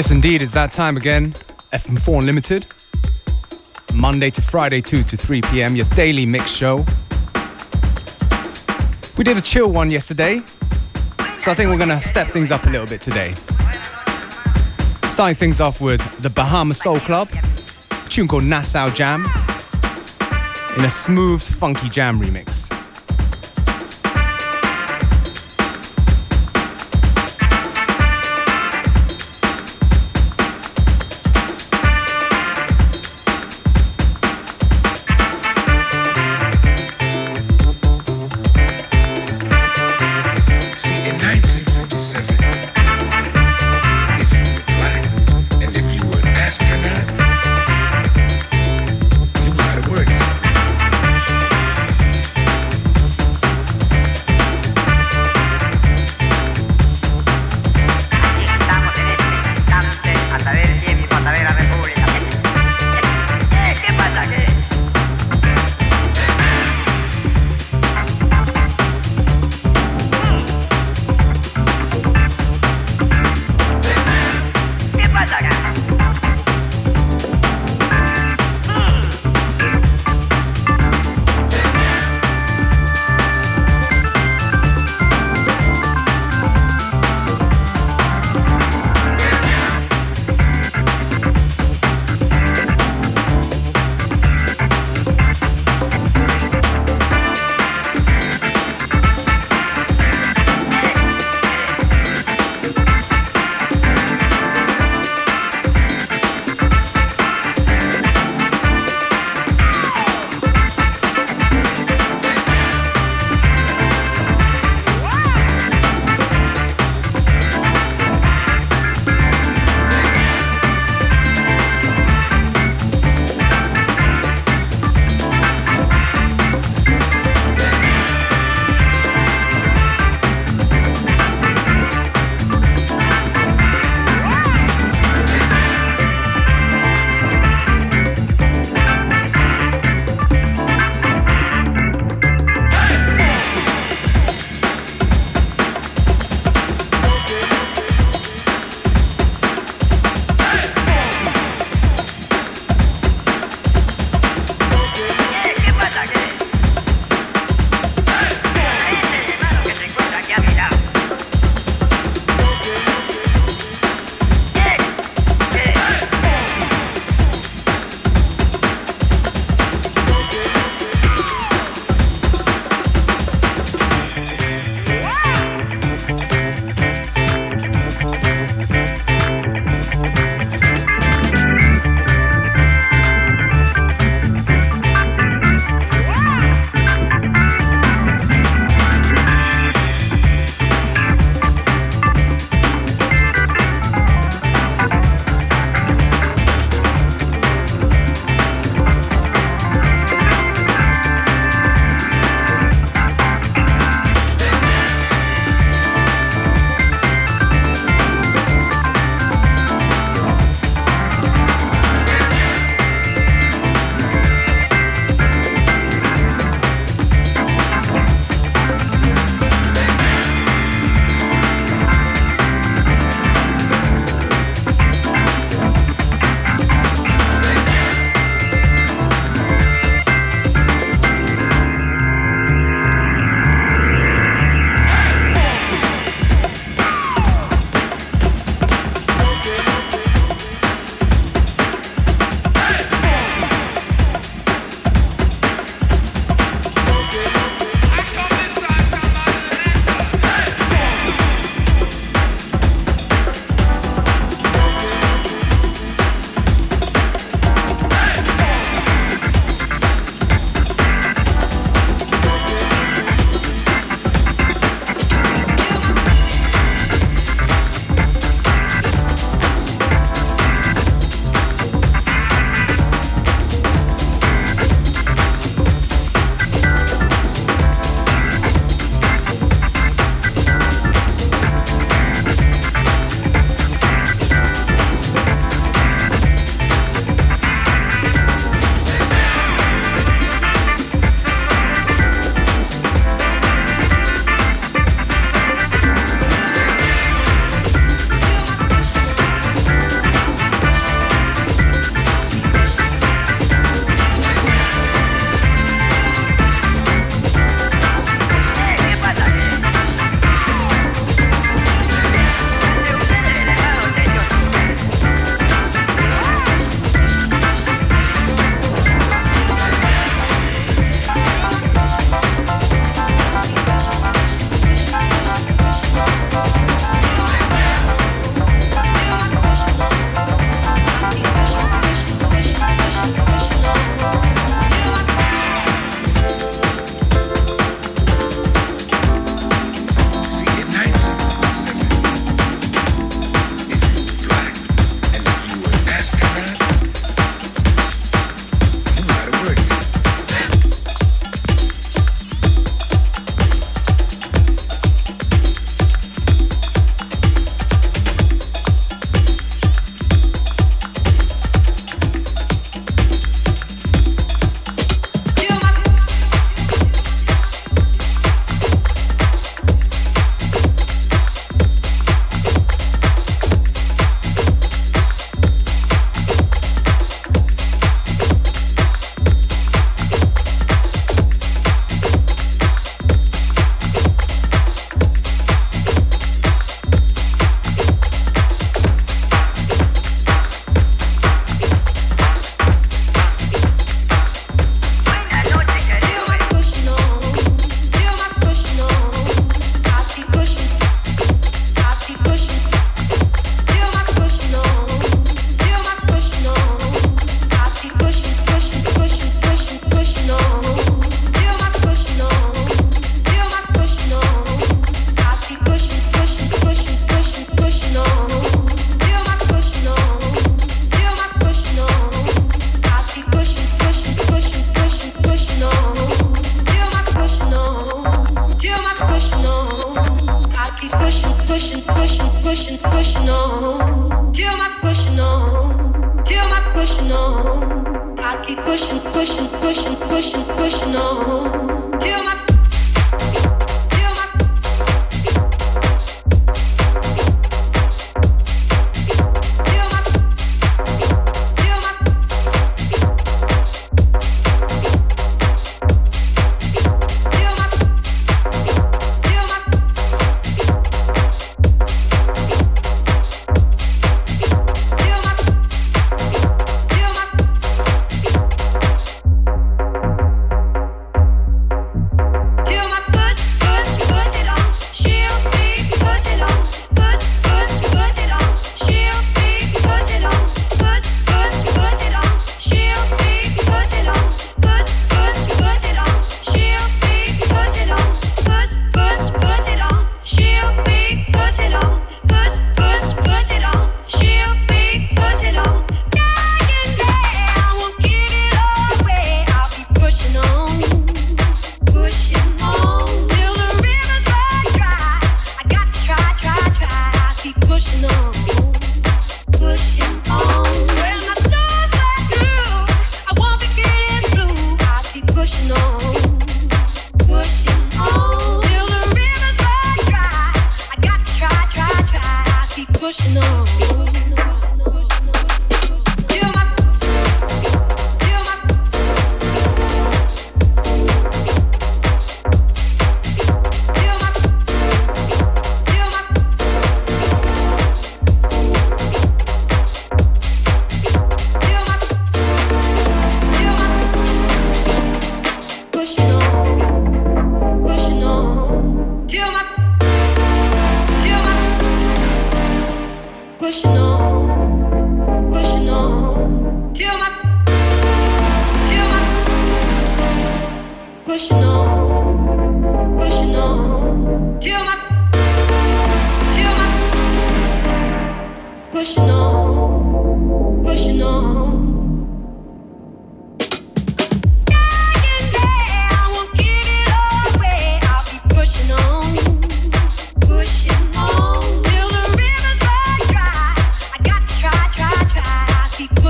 Yes, indeed, it's that time again. FM4 Unlimited. Monday to Friday, 2 to 3 p.m., your daily mix show. We did a chill one yesterday, so I think we're gonna step things up a little bit today. Starting things off with the Bahama Soul Club, tune called Nassau Jam, in a smooth, funky jam remix.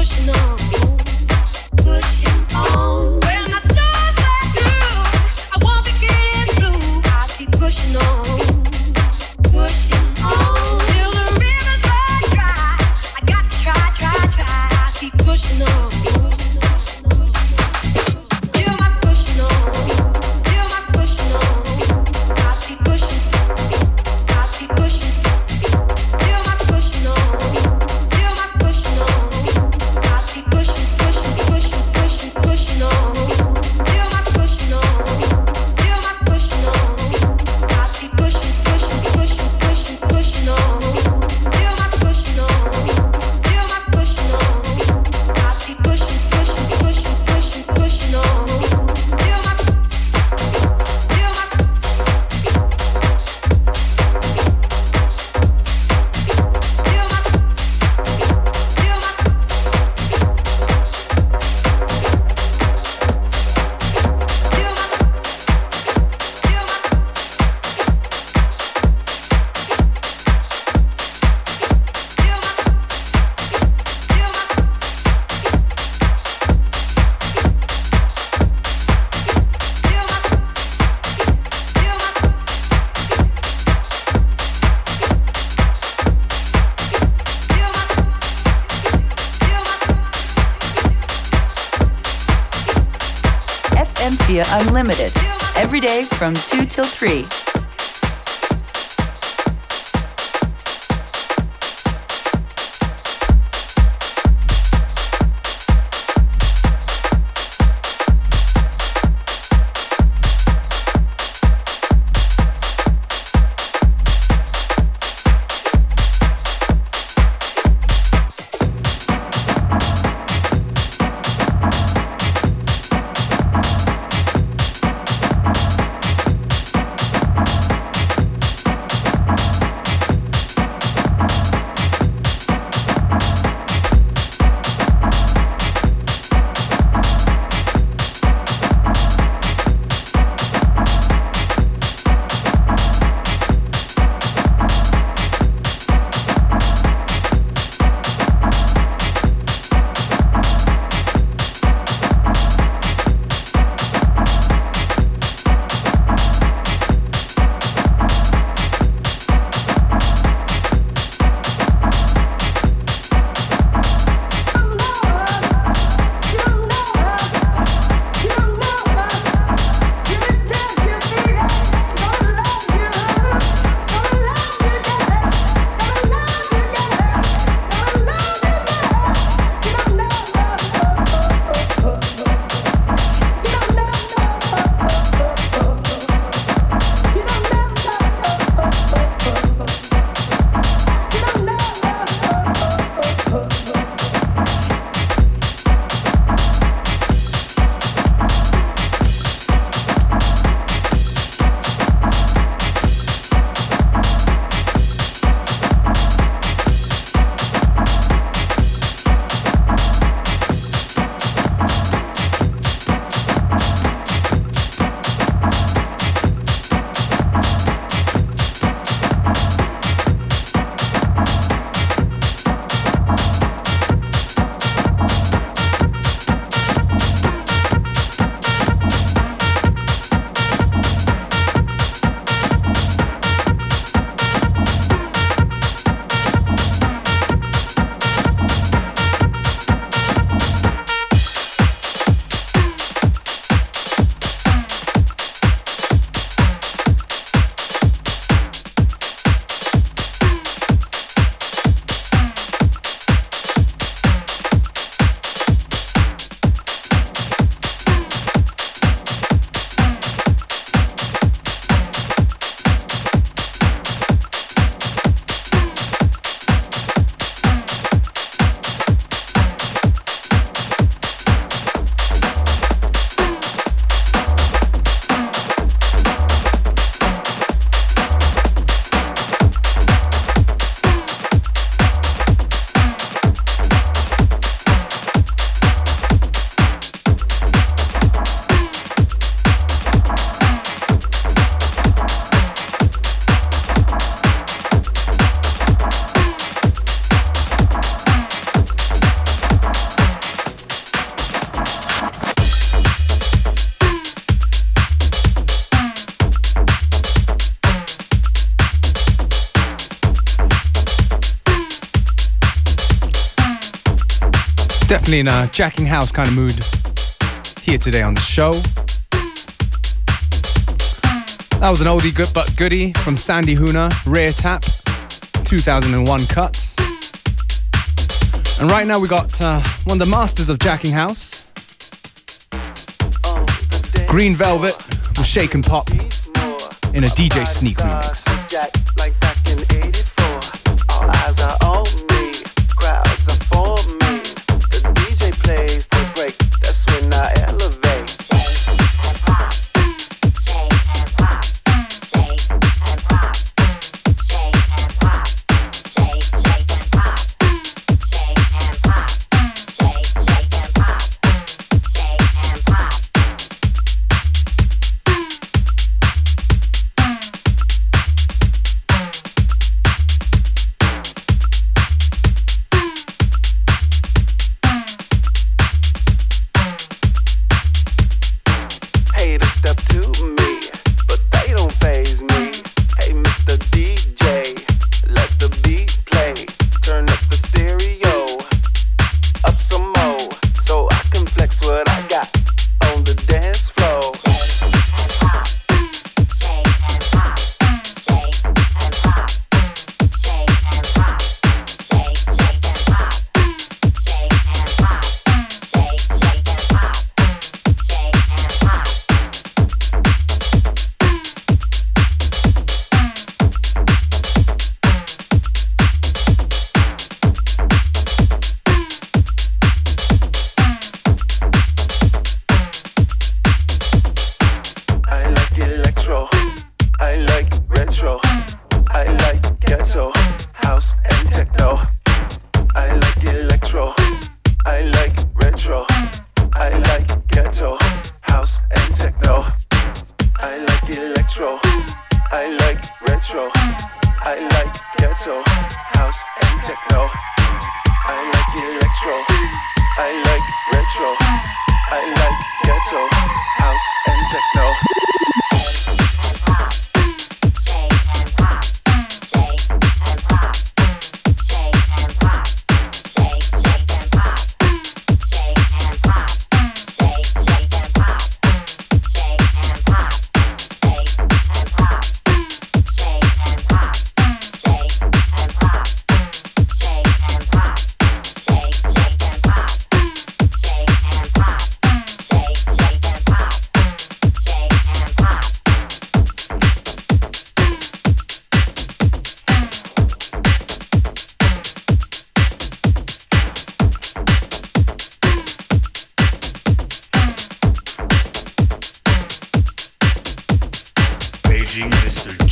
Unlimited, from 2 till 3. Definitely in a jacking house kind of mood here today on the show. That was an oldie good but goodie from Sandy Huna, Rare Tap, 2001 cut. And right now we got uh, one of the masters of jacking house, Green Velvet with Shake and Pop in a DJ Sneak remix.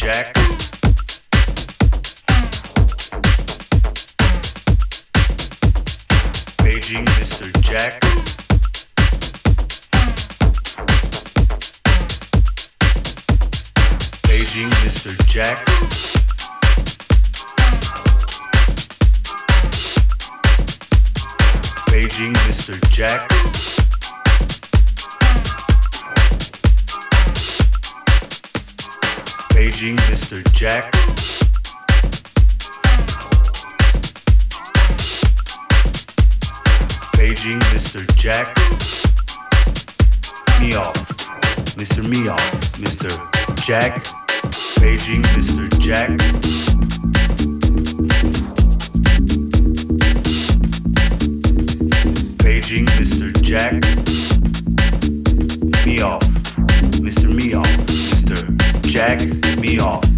Jack. Beijing, Mr. Jack. Beijing, Mr. Jack. Beijing, Mr. Jack. Raging Mr. Jack. Raging Mr. Jack. Me off. Mr. Me off. Mr. Jack. Raging Mr. Jack. Raging Mr. Jack. Me off. Mr. Me off jack me off.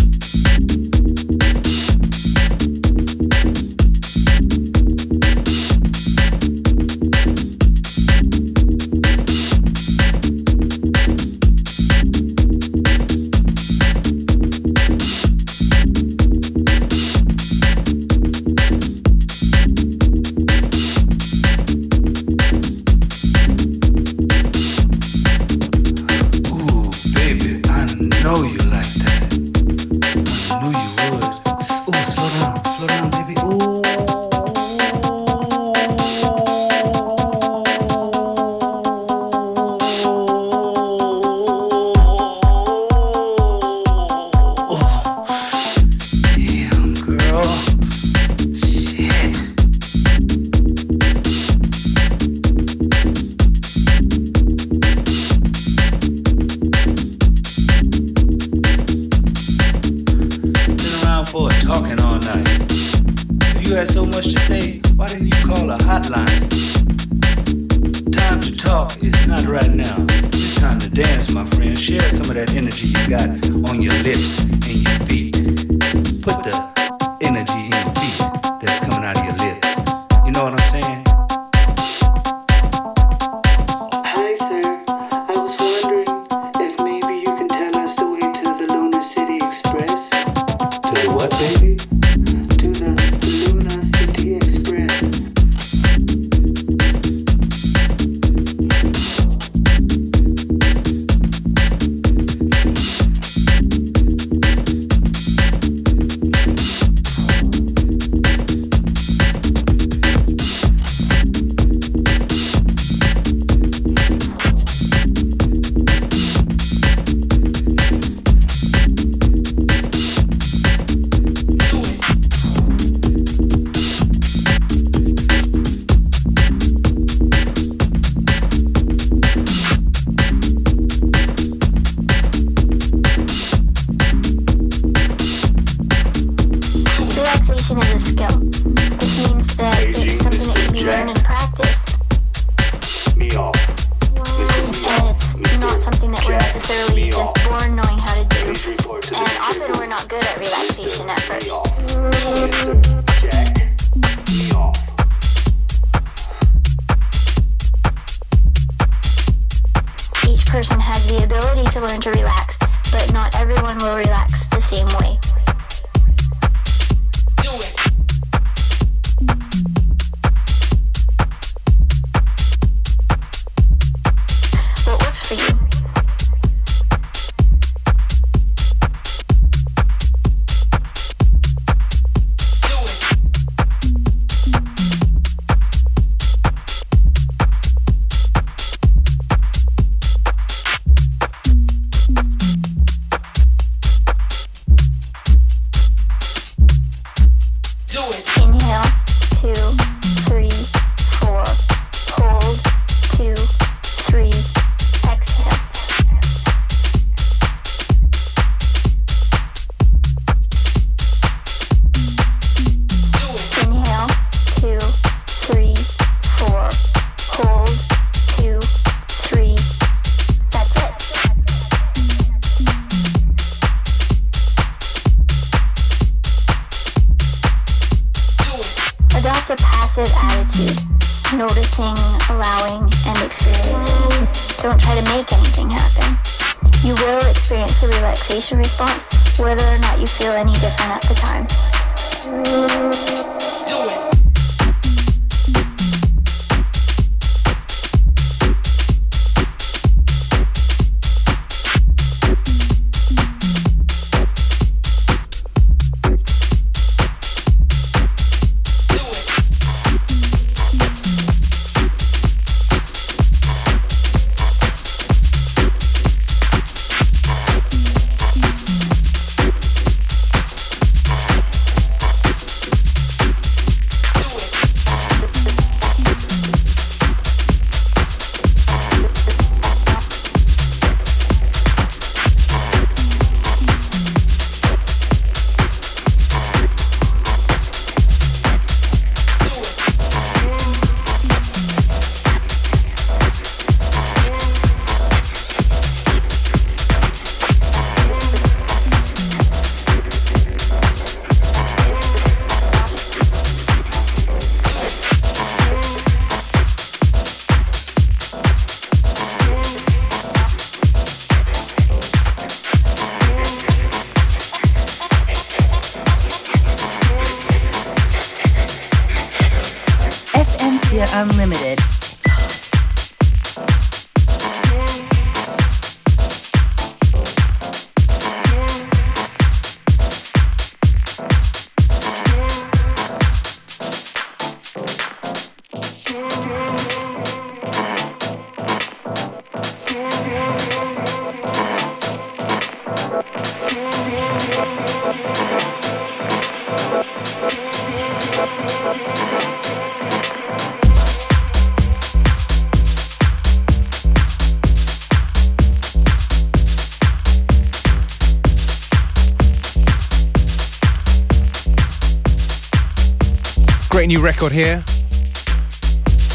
Here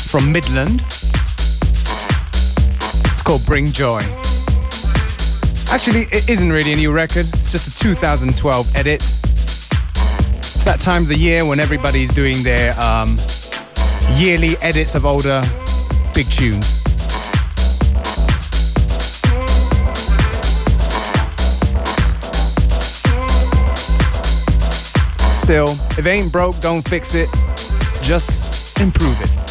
from Midland. It's called Bring Joy. Actually, it isn't really a new record, it's just a 2012 edit. It's that time of the year when everybody's doing their um, yearly edits of older big tunes. Still, if it ain't broke, don't fix it. Just improve it.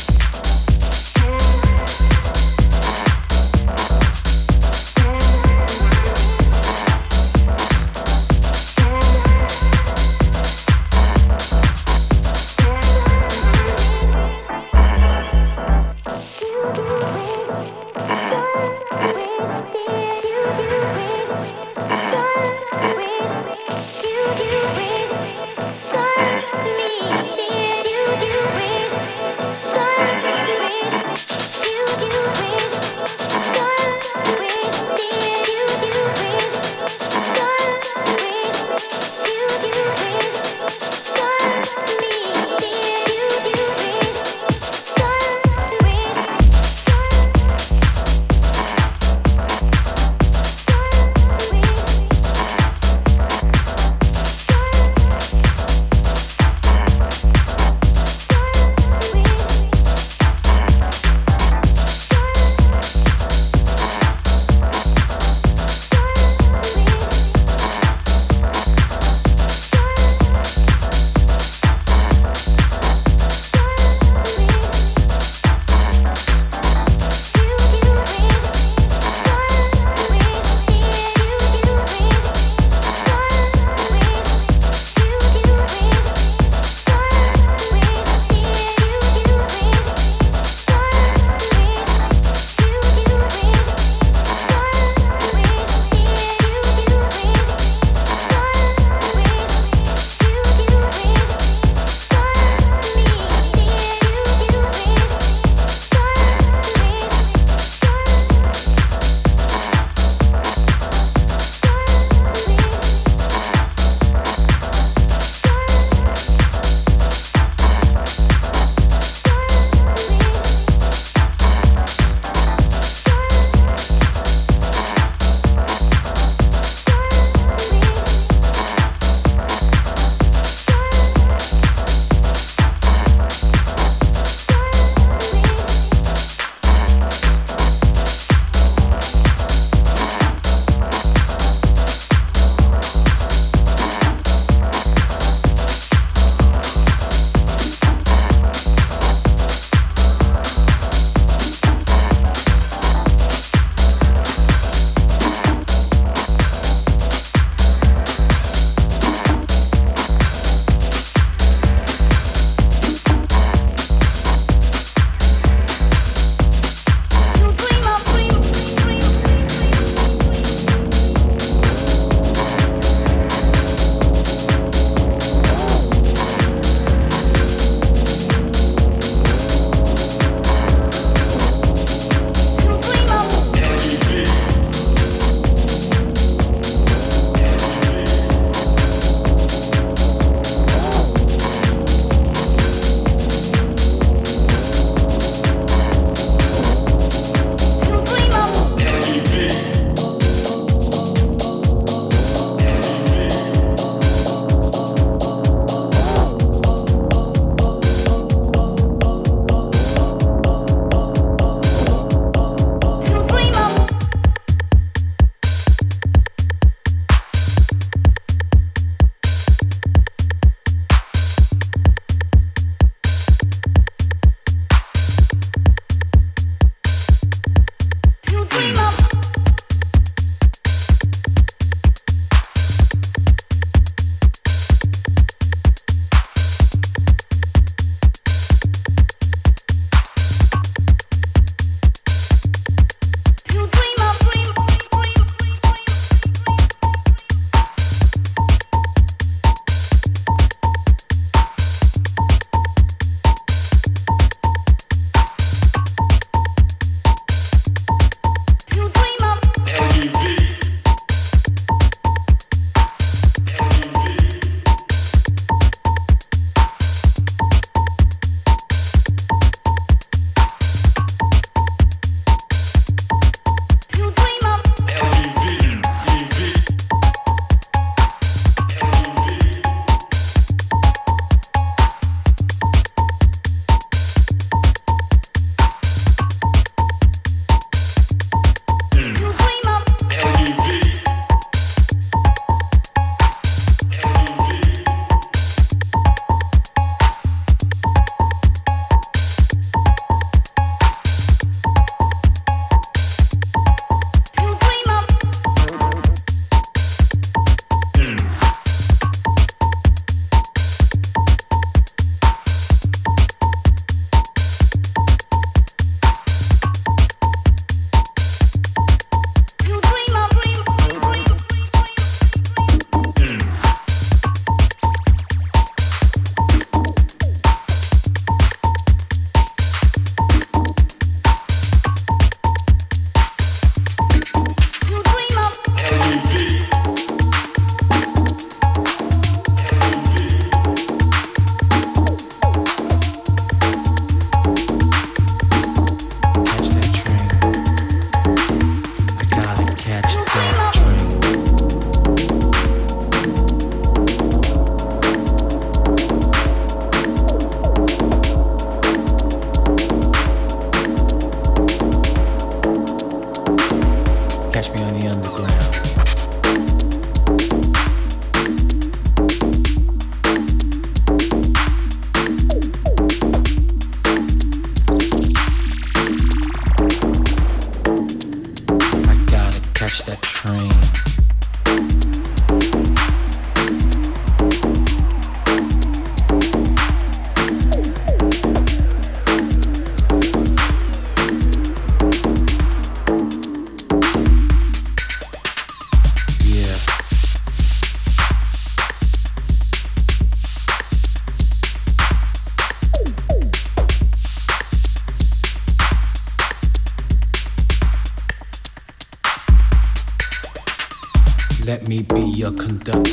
brain. Your conductor.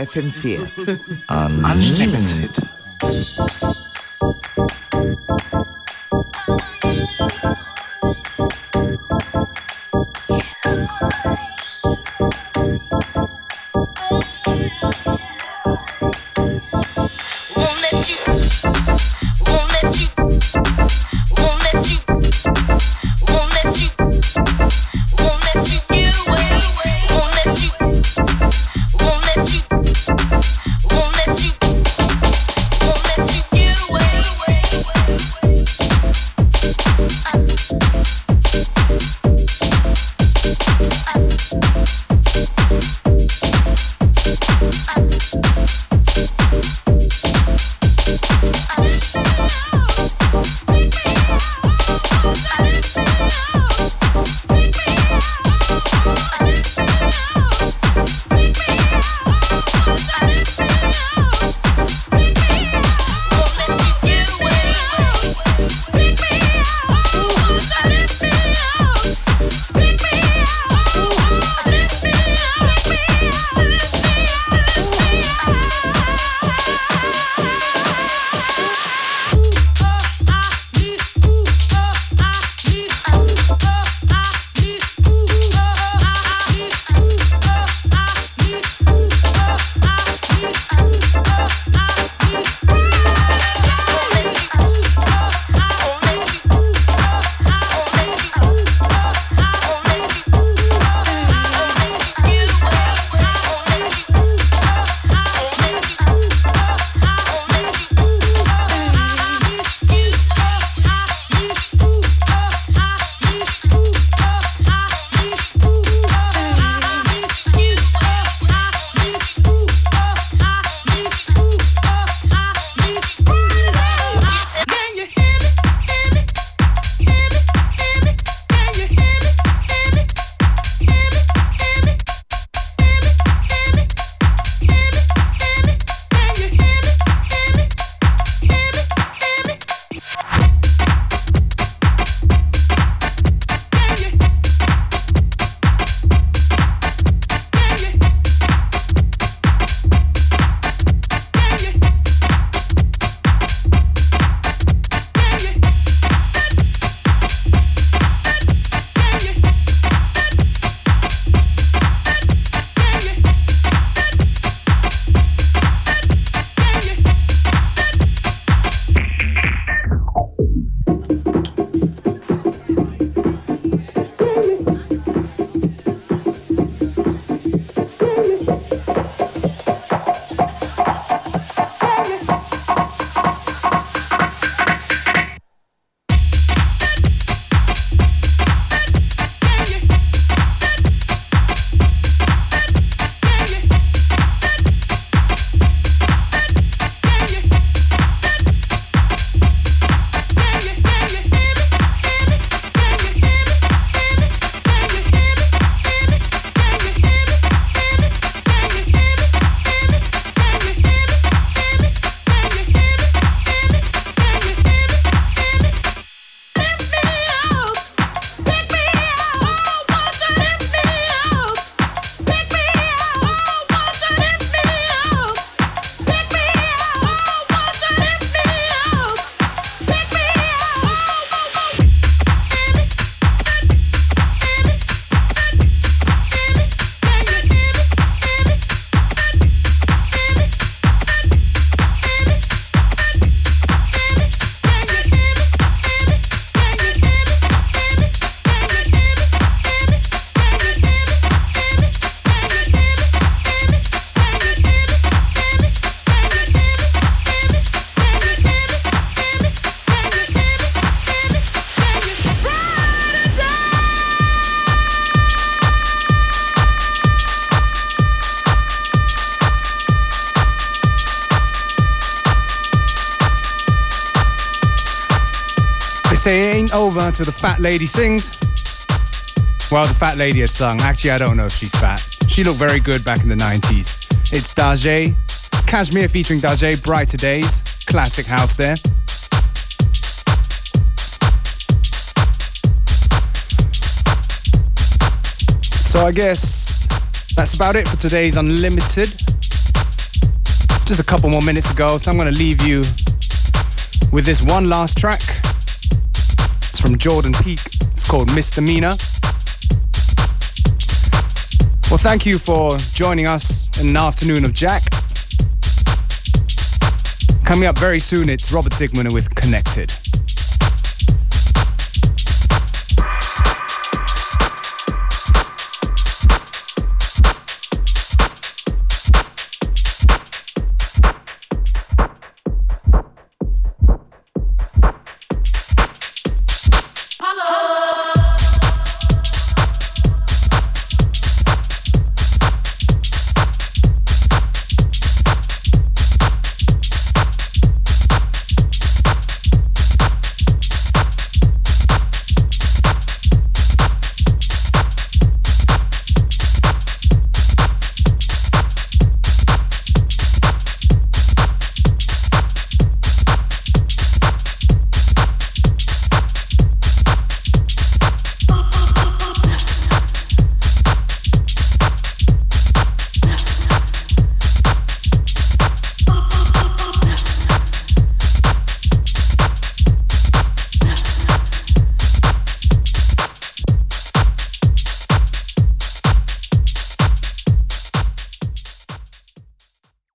FM4 Unlimited. say the fat lady sings. Well, the fat lady has sung. Actually, I don't know if she's fat. She looked very good back in the 90s. It's Dajae, Cajmere featuring Dajae, Brighter Days, classic house there. So I guess that's about it for today's Unlimited. just a couple more minutes ago, so I'm going to leave you with this one last track. From Jordan Peak. It's called Misdemeanor. Well, thank you for joining us in an afternoon of Jack. Coming up very soon, it's Robert Zikmund with Connected.